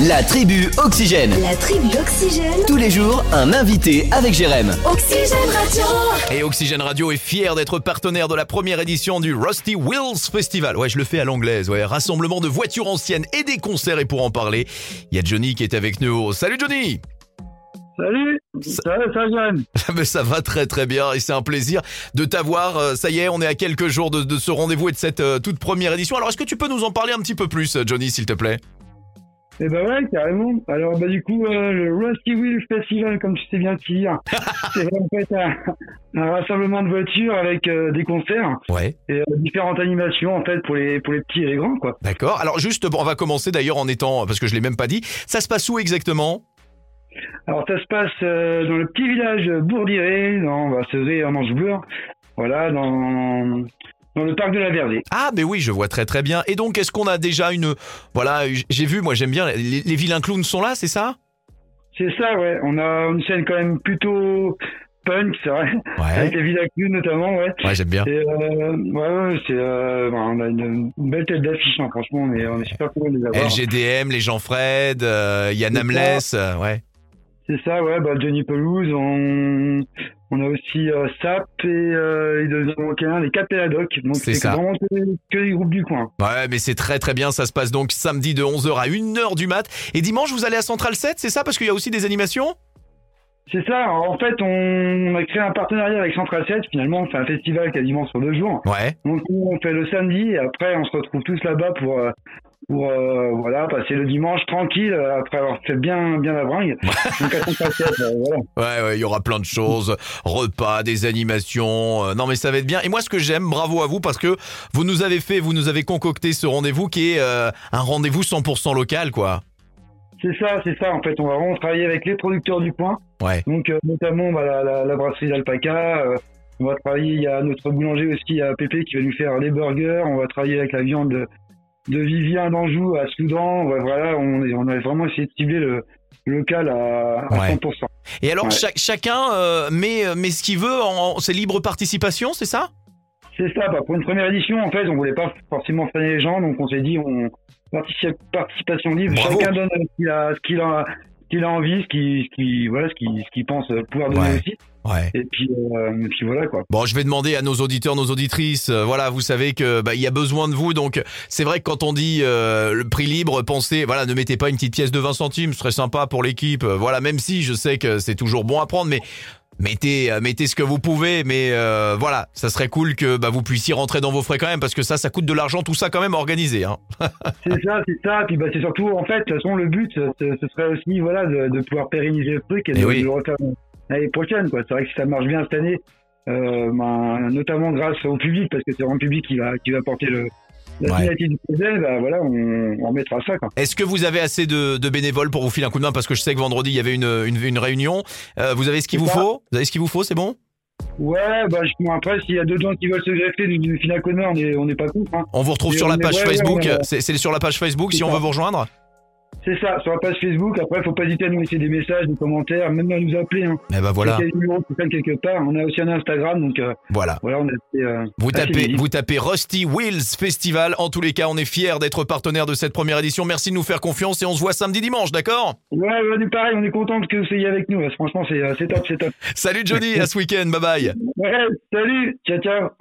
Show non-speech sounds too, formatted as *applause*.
La tribu Oxygène. La tribu Oxygène. Tous les jours, un invité avec Jérém. Oxygène Radio. Et Oxygène Radio est fier d'être partenaire de la première édition du Rusty Wheels Festival. Ouais, je le fais à l'anglaise, ouais. Rassemblement de voitures anciennes et des concerts. Et pour en parler, il y a Johnny qui est avec nous. Salut Johnny Salut, ça va, ça *laughs* Mais ça va très très bien et c'est un plaisir de t'avoir. Euh, Ça y est, on est à quelques jours de, de ce rendez-vous et de cette euh, toute première édition. Alors est-ce que tu peux nous en parler un petit peu plus, Johnny, s'il te plaît? Eh ben ouais, carrément. Alors bah du coup, euh, le Rusty Wheel Festival, comme tu sais bien dire, *laughs* c'est en fait un, un rassemblement de voitures avec euh, des concerts Ouais. et euh, différentes animations en fait pour les pour les petits et les grands quoi. D'accord. Alors juste, bon, on va commencer d'ailleurs en étant, parce que je l'ai même pas dit, ça se passe où exactement? Alors ça se passe euh, dans le petit village Bourdiré, dans bah, c'est en Ange-Bleu, voilà, dans dans le parc de la Verdée. Ah, mais oui, je vois très très bien. Et donc, est-ce qu'on a déjà une, voilà, j'ai vu, moi j'aime bien, les, les vilains clowns sont là, c'est ça? C'est ça, ouais. On a une scène quand même plutôt punk, c'est vrai, avec Ouais. les Villa Club notamment, ouais. Ouais, j'aime bien. Et euh, ouais, ouais, c'est, euh, bah, on a une, une belle tête d'affiche, hein, franchement, on est, on est super contents de les avoir. LGDM, les Jean Fred, euh, Yann Amless, euh, ouais. C'est ça, ouais, bah, Johnny Pelouse, on, on a aussi euh, Sap et euh, devient manquer un, les Capeladoc. Donc C'est vraiment que, que les groupes du coin. Ouais, mais c'est très très bien, ça se passe donc samedi de 11h à 1h du mat. Et dimanche, vous allez à Central 7, c'est ça? Parce qu'il y a aussi des animations? C'est ça, en fait, on, a créé un partenariat avec Central 7, finalement, on fait un festival quasiment sur deux jours. Ouais. Donc on fait le samedi et après on se retrouve tous là-bas pour euh, pour euh, voilà passer le dimanche tranquille euh, après avoir fait bien bien la bringue. *laughs* Donc à Central 7, euh, voilà. Ouais, ouais, il y aura plein de choses, repas, des animations. euh, non, mais ça va être bien. Et moi, ce que j'aime, bravo à vous, parce que vous nous avez fait, vous nous avez concocté ce rendez-vous qui est euh, un rendez-vous 100% local, quoi. C'est ça, c'est ça. En fait, on va vraiment travailler avec les producteurs du coin. Ouais. Donc euh, notamment bah, la, la, la brasserie d'Alpaca. euh, on va travailler. Il y a notre boulanger aussi, il y a Pépé qui va nous faire les burgers. On va travailler avec la viande de, de Vivien d'Anjou à Soudan. Ouais, voilà, on, est- on a vraiment essayé de cibler le local à, à Ouais. 100%. Et alors, Ouais. chacun euh, met, met ce qu'il veut, en, c'est libre participation, c'est ça? C'est ça, bah, pour une première édition, en fait, on voulait pas forcément freiner les gens, donc on s'est dit, on participation libre, Bravo. chacun donne ce qu'il a, ce qu'il a, ce qu'il a envie, ce qu'il, voilà, ce qu'il, ce qu'il pense pouvoir donner Ouais. aussi. Ouais. Et puis, euh, et puis voilà, quoi. Bon, je vais demander à nos auditeurs, nos auditrices. euh, voilà, vous savez que bah, il y a besoin de vous, donc c'est vrai que quand on dit euh, le prix libre, pensez, voilà, ne mettez pas une petite pièce de 20 centimes, ce serait sympa pour l'équipe. voilà, même si je sais que c'est toujours bon à prendre, mais mettez, euh, mettez ce que vous pouvez. Mais euh, voilà, ça serait cool que bah, vous puissiez rentrer dans vos frais quand même, parce que ça, ça coûte de l'argent, tout ça quand même à organiser. Hein. *laughs* C'est ça, c'est ça. Puis, bah, c'est surtout, en fait, de toute façon, le but, ce, serait aussi, voilà, de, de pouvoir pérenniser le truc et de, oui. de le refaire l'année prochaine, quoi. C'est vrai que si ça marche bien cette année, euh, ben, notamment grâce au public, parce que c'est vraiment le public qui va, qui va porter le, la Ouais. du projet, bah, voilà, on, on remettra ça. Est-ce que vous avez assez de, de bénévoles pour vous filer un coup de main Parce que je sais que vendredi, il y avait une, une, une réunion. Euh, vous avez ce qu'il vous faut Vous avez ce qu'il vous faut, c'est bon Ouais, bah, je- après, s'il y a deux gens qui veulent se greffer du, du final on est, on est pas contre, hein. On vous retrouve Et sur la page ouais, Facebook. ouais. C'est c'est sur la page Facebook si on veut vous rejoindre. C'est ça, sur la page Facebook. Après, faut pas hésiter à nous laisser des messages, des commentaires, même à nous appeler, hein. Eh ben voilà, quelque part. On a aussi un Instagram, donc, euh, voilà. voilà, on a fait, euh, Vous tapez, vous tapez Rusty Wheels Festival. En tous les cas, on est fiers d'être partenaire de cette première édition. Merci de nous faire confiance et on se voit samedi dimanche, d'accord? Ouais, ouais, pareil, on est content que vous soyez avec nous. Franchement, c'est euh, c'est top, c'est top. Salut Johnny, à ce week-end, bye bye. Ouais, salut, ciao, ciao.